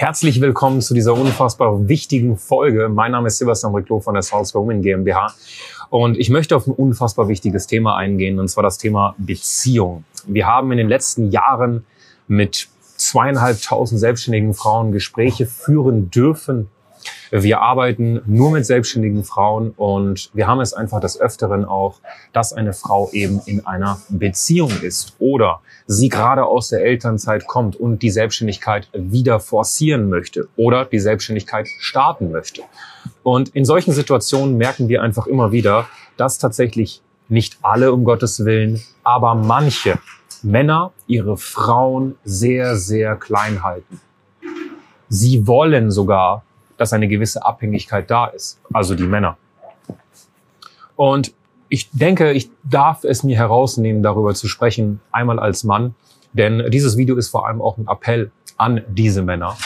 Herzlich willkommen zu dieser unfassbar wichtigen Folge. Mein Name ist Sebastian Riclo von der South Women GmbH und ich möchte auf ein unfassbar wichtiges Thema eingehen und zwar das Thema Beziehung. Wir haben in den letzten Jahren mit zweieinhalbtausend selbstständigen Frauen Gespräche führen dürfen. Wir arbeiten nur mit selbstständigen Frauen und wir haben es einfach des Öfteren auch, dass eine Frau eben in einer Beziehung ist oder sie gerade aus der Elternzeit kommt und die Selbstständigkeit wieder forcieren möchte oder die Selbstständigkeit starten möchte. Und in solchen Situationen merken wir einfach immer wieder, dass tatsächlich nicht alle um Gottes Willen, aber manche Männer ihre Frauen sehr, sehr klein halten. Sie wollen sogar, dass eine gewisse Abhängigkeit da ist, also die Männer. Und ich denke, ich darf es mir herausnehmen, darüber zu sprechen, einmal als Mann, denn dieses Video ist vor allem auch ein Appell an diese Männer,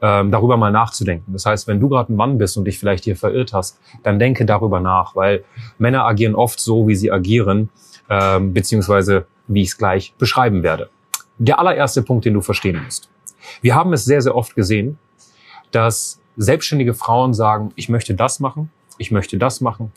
ähm, darüber mal nachzudenken. Das heißt, wenn du gerade ein Mann bist und dich vielleicht hier verirrt hast, dann denke darüber nach, weil Männer agieren oft so, wie sie agieren, ähm, beziehungsweise wie ich es gleich beschreiben werde. Der allererste Punkt, den du verstehen musst. Wir haben es sehr, sehr oft gesehen, dass selbstständige Frauen sagen, ich möchte das machen, ich möchte das machen,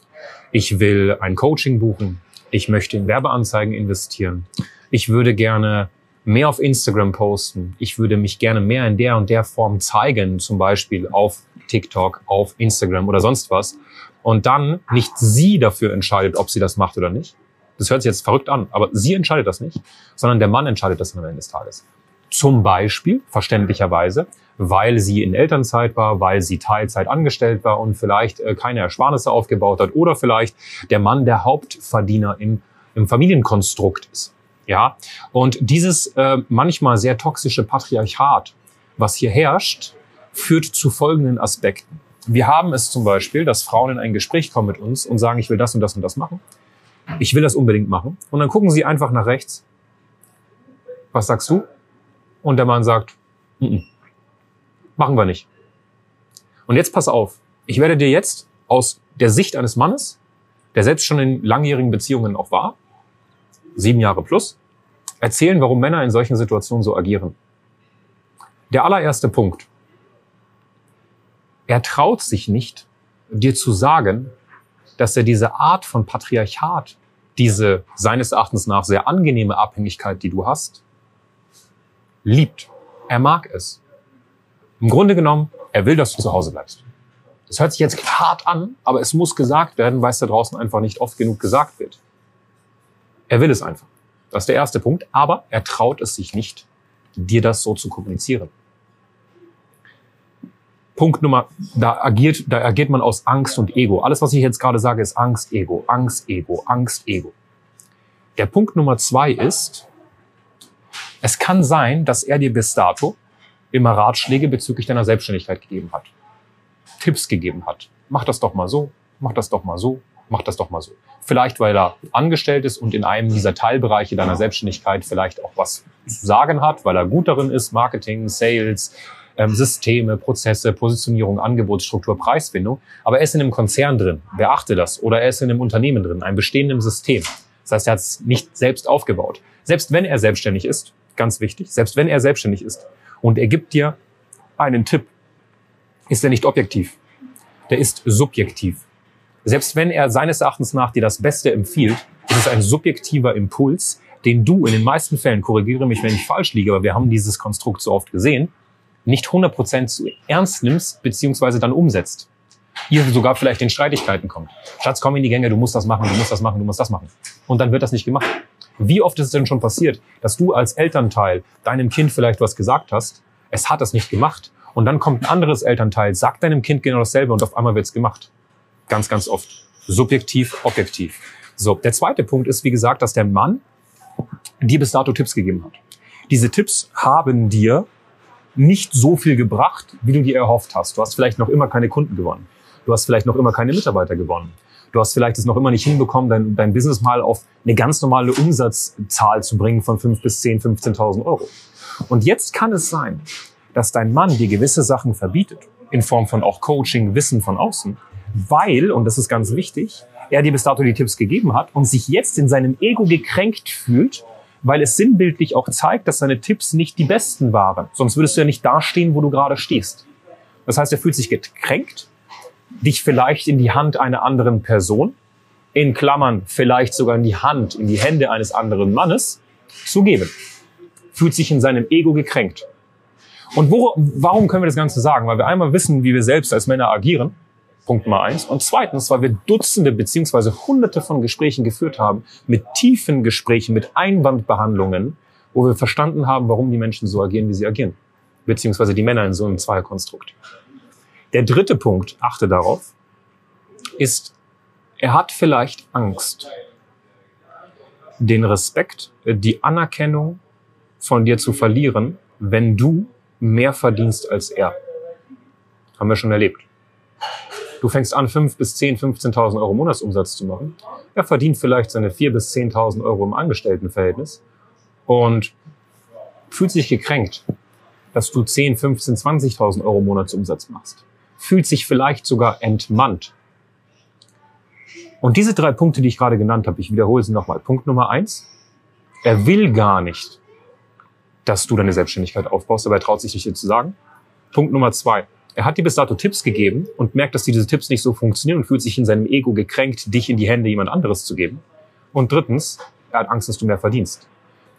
ich will ein Coaching buchen, ich möchte in Werbeanzeigen investieren, ich würde gerne mehr auf Instagram posten, ich würde mich gerne mehr in der und der Form zeigen, zum Beispiel auf TikTok, auf Instagram oder sonst was, und dann nicht sie dafür entscheidet, ob sie das macht oder nicht, das hört sich jetzt verrückt an, aber sie entscheidet das nicht, sondern der Mann entscheidet das am Ende des Tages. Zum Beispiel, verständlicherweise, weil sie in Elternzeit war, weil sie Teilzeit angestellt war und vielleicht äh, keine Ersparnisse aufgebaut hat oder vielleicht der Mann der Hauptverdiener im, im Familienkonstrukt ist. Ja, und dieses äh, manchmal sehr toxische Patriarchat, was hier herrscht, führt zu folgenden Aspekten. Wir haben es zum Beispiel, dass Frauen in ein Gespräch kommen mit uns und sagen, ich will das und das und das machen ich will das unbedingt machen. Und dann gucken sie einfach nach rechts. Was sagst du? Und der Mann sagt, N -n, machen wir nicht. Und jetzt pass auf. Ich werde dir jetzt aus der Sicht eines Mannes, der selbst schon in langjährigen Beziehungen auch war, sieben Jahre plus, erzählen, warum Männer in solchen Situationen so agieren. Der allererste Punkt. Er traut sich nicht, dir zu sagen, dass er diese Art von Patriarchat, diese seines Erachtens nach sehr angenehme Abhängigkeit, die du hast, liebt. Er mag es. Im Grunde genommen, er will, dass du zu Hause bleibst. Das hört sich jetzt hart an, aber es muss gesagt werden, weil es da draußen einfach nicht oft genug gesagt wird. Er will es einfach. Das ist der erste Punkt, aber er traut es sich nicht, dir das so zu kommunizieren. Punkt Nummer, da agiert, da agiert man aus Angst und Ego. Alles, was ich jetzt gerade sage, ist Angst, Ego, Angst, Ego, Angst, Ego. Der Punkt Nummer zwei ist, es kann sein, dass er dir bis dato immer Ratschläge bezüglich deiner Selbstständigkeit gegeben hat. Tipps gegeben hat. Mach das doch mal so, mach das doch mal so, mach das doch mal so. Vielleicht, weil er angestellt ist und in einem dieser Teilbereiche deiner Selbstständigkeit vielleicht auch was zu sagen hat, weil er gut darin ist, Marketing, Sales, ähm, Systeme, Prozesse, Positionierung, Angebotsstruktur, Preisfindung. Aber er ist in einem Konzern drin, beachte das. Oder er ist in einem Unternehmen drin, einem bestehenden System. Das heißt, er hat es nicht selbst aufgebaut. Selbst wenn er selbstständig ist, ganz wichtig, selbst wenn er selbstständig ist und er gibt dir einen Tipp, ist er nicht objektiv. Der ist subjektiv. Selbst wenn er seines Erachtens nach dir das Beste empfiehlt, ist es ein subjektiver Impuls, den du in den meisten Fällen, korrigiere mich, wenn ich falsch liege, aber wir haben dieses Konstrukt so oft gesehen, nicht 100% zu ernst nimmst, beziehungsweise dann umsetzt. Ihr sogar vielleicht in Streitigkeiten kommt. Schatz, komm in die Gänge, du musst das machen, du musst das machen, du musst das machen. Und dann wird das nicht gemacht. Wie oft ist es denn schon passiert, dass du als Elternteil deinem Kind vielleicht was gesagt hast, es hat es nicht gemacht und dann kommt ein anderes Elternteil, sagt deinem Kind genau dasselbe und auf einmal wird es gemacht. Ganz, ganz oft. Subjektiv, objektiv. So, der zweite Punkt ist, wie gesagt, dass der Mann dir bis dato Tipps gegeben hat. Diese Tipps haben dir nicht so viel gebracht, wie du dir erhofft hast. Du hast vielleicht noch immer keine Kunden gewonnen. Du hast vielleicht noch immer keine Mitarbeiter gewonnen. Du hast vielleicht es noch immer nicht hinbekommen, dein, dein Business mal auf eine ganz normale Umsatzzahl zu bringen von 5 bis 10, 15.000 Euro. Und jetzt kann es sein, dass dein Mann dir gewisse Sachen verbietet, in Form von auch Coaching, Wissen von außen, weil, und das ist ganz wichtig, er dir bis dato die Tipps gegeben hat und sich jetzt in seinem Ego gekränkt fühlt, weil es sinnbildlich auch zeigt, dass seine Tipps nicht die besten waren. Sonst würdest du ja nicht dastehen, wo du gerade stehst. Das heißt, er fühlt sich gekränkt, dich vielleicht in die Hand einer anderen Person, in Klammern vielleicht sogar in die Hand, in die Hände eines anderen Mannes, zu geben. Fühlt sich in seinem Ego gekränkt. Und wo, warum können wir das Ganze sagen? Weil wir einmal wissen, wie wir selbst als Männer agieren. Punkt Nummer eins. Und zweitens, weil wir Dutzende beziehungsweise Hunderte von Gesprächen geführt haben, mit tiefen Gesprächen, mit Einwandbehandlungen, wo wir verstanden haben, warum die Menschen so agieren, wie sie agieren. Beziehungsweise die Männer in so einem Zweierkonstrukt. Der dritte Punkt, achte darauf, ist, er hat vielleicht Angst, den Respekt, die Anerkennung von dir zu verlieren, wenn du mehr verdienst als er. Haben wir schon erlebt. Du fängst an, 5 bis 10, 15.000 Euro Monatsumsatz zu machen. Er verdient vielleicht seine 4 bis 10.000 Euro im Angestelltenverhältnis und fühlt sich gekränkt, dass du 10, 15, 20.000 Euro Monatsumsatz machst. Fühlt sich vielleicht sogar entmannt. Und diese drei Punkte, die ich gerade genannt habe, ich wiederhole sie nochmal. Punkt Nummer eins. Er will gar nicht, dass du deine Selbstständigkeit aufbaust, aber er traut sich nicht dir zu sagen. Punkt Nummer zwei. Er hat dir bis dato Tipps gegeben und merkt, dass diese Tipps nicht so funktionieren und fühlt sich in seinem Ego gekränkt, dich in die Hände jemand anderes zu geben. Und drittens, er hat Angst, dass du mehr verdienst.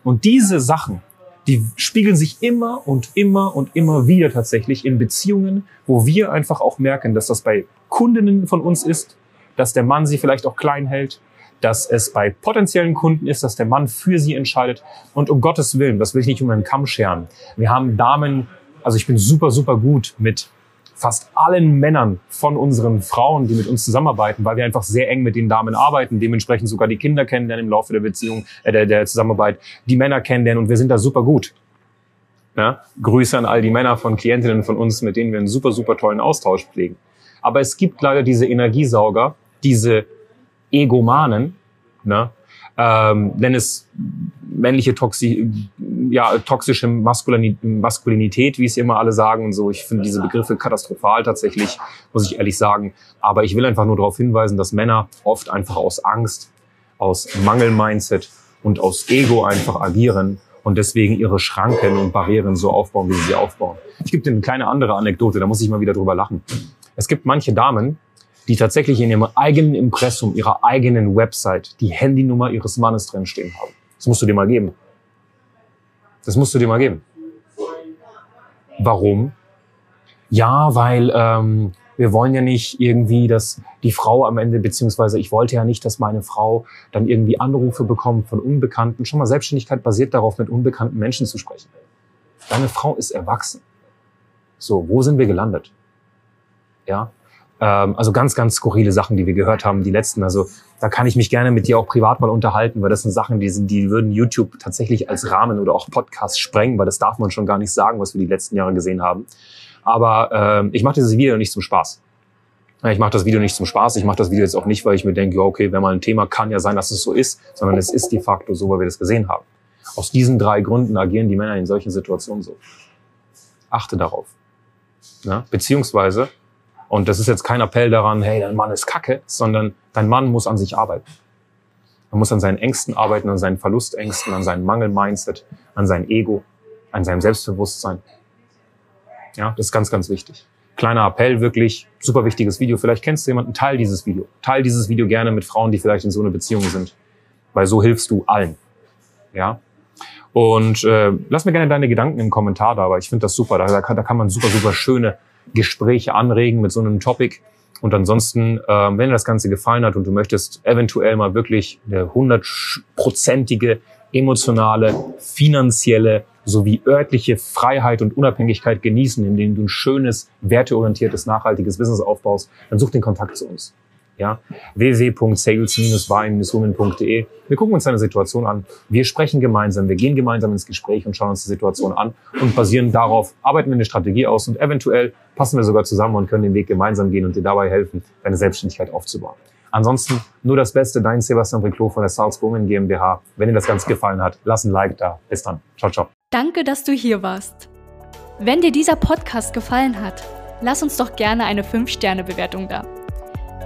Und diese Sachen, die spiegeln sich immer und immer und immer wieder tatsächlich in Beziehungen, wo wir einfach auch merken, dass das bei Kundinnen von uns ist, dass der Mann sie vielleicht auch klein hält, dass es bei potenziellen Kunden ist, dass der Mann für sie entscheidet. Und um Gottes Willen, das will ich nicht um einen Kamm scheren. Wir haben Damen, also ich bin super, super gut mit fast allen Männern von unseren Frauen, die mit uns zusammenarbeiten, weil wir einfach sehr eng mit den Damen arbeiten, dementsprechend sogar die Kinder kennenlernen im Laufe der Beziehung, äh, der, der Zusammenarbeit, die Männer kennenlernen und wir sind da super gut. Ja? Grüße an all die Männer von Klientinnen von uns, mit denen wir einen super, super tollen Austausch pflegen. Aber es gibt leider diese Energiesauger, diese Egomanen, ne? Ähm, nenn es männliche Toxi ja, toxische Maskulinität, wie es immer alle sagen und so. Ich finde diese Begriffe katastrophal tatsächlich, muss ich ehrlich sagen. Aber ich will einfach nur darauf hinweisen, dass Männer oft einfach aus Angst, aus Mangel-Mindset und aus Ego einfach agieren und deswegen ihre Schranken und Barrieren so aufbauen, wie sie sie aufbauen. Ich gebe dir eine kleine andere Anekdote, da muss ich mal wieder drüber lachen. Es gibt manche Damen, die tatsächlich in ihrem eigenen Impressum, ihrer eigenen Website die Handynummer ihres Mannes drinstehen haben. Das musst du dir mal geben. Das musst du dir mal geben. Warum? Ja, weil ähm, wir wollen ja nicht irgendwie, dass die Frau am Ende, beziehungsweise ich wollte ja nicht, dass meine Frau dann irgendwie Anrufe bekommt von Unbekannten. Schon mal Selbstständigkeit basiert darauf, mit unbekannten Menschen zu sprechen. Deine Frau ist erwachsen. So, wo sind wir gelandet? Ja, ähm, also ganz, ganz skurrile Sachen, die wir gehört haben, die letzten. Also da kann ich mich gerne mit dir auch privat mal unterhalten, weil das sind Sachen, die sind, die würden YouTube tatsächlich als Rahmen oder auch Podcast sprengen, weil das darf man schon gar nicht sagen, was wir die letzten Jahre gesehen haben. Aber ähm, ich mache dieses Video nicht zum Spaß. Ich mache das Video nicht zum Spaß. Ich mache das Video jetzt auch nicht, weil ich mir denke, okay, wenn mal ein Thema kann ja sein, dass es so ist, sondern es ist de facto so, weil wir das gesehen haben. Aus diesen drei Gründen agieren die Männer in solchen Situationen so. Achte darauf. Ja? Beziehungsweise und das ist jetzt kein Appell daran, hey, dein Mann ist kacke, sondern dein Mann muss an sich arbeiten. Er muss an seinen Ängsten arbeiten, an seinen Verlustängsten, an seinem Mangel-Mindset, an sein Ego, an seinem Selbstbewusstsein. Ja, das ist ganz, ganz wichtig. Kleiner Appell, wirklich super wichtiges Video. Vielleicht kennst du jemanden, teil dieses Video. Teil dieses Video gerne mit Frauen, die vielleicht in so einer Beziehung sind. Weil so hilfst du allen. Ja. Und äh, lass mir gerne deine Gedanken im Kommentar da, weil ich finde das super. Da, da, kann, da kann man super, super schöne Gespräche anregen mit so einem Topic. Und ansonsten, äh, wenn dir das Ganze gefallen hat und du möchtest eventuell mal wirklich eine hundertprozentige emotionale, finanzielle sowie örtliche Freiheit und Unabhängigkeit genießen, indem du ein schönes, werteorientiertes, nachhaltiges Business aufbaust, dann such den Kontakt zu uns. Ja, www.sales-by-women.de. Wir gucken uns deine Situation an. Wir sprechen gemeinsam, wir gehen gemeinsam ins Gespräch und schauen uns die Situation an und basieren darauf, arbeiten wir eine Strategie aus und eventuell passen wir sogar zusammen und können den Weg gemeinsam gehen und dir dabei helfen, deine Selbstständigkeit aufzubauen. Ansonsten nur das Beste, dein Sebastian Briclot von der South Women GmbH. Wenn dir das Ganze gefallen hat, lass ein Like da. Bis dann. Ciao, ciao. Danke, dass du hier warst. Wenn dir dieser Podcast gefallen hat, lass uns doch gerne eine 5-Sterne-Bewertung da.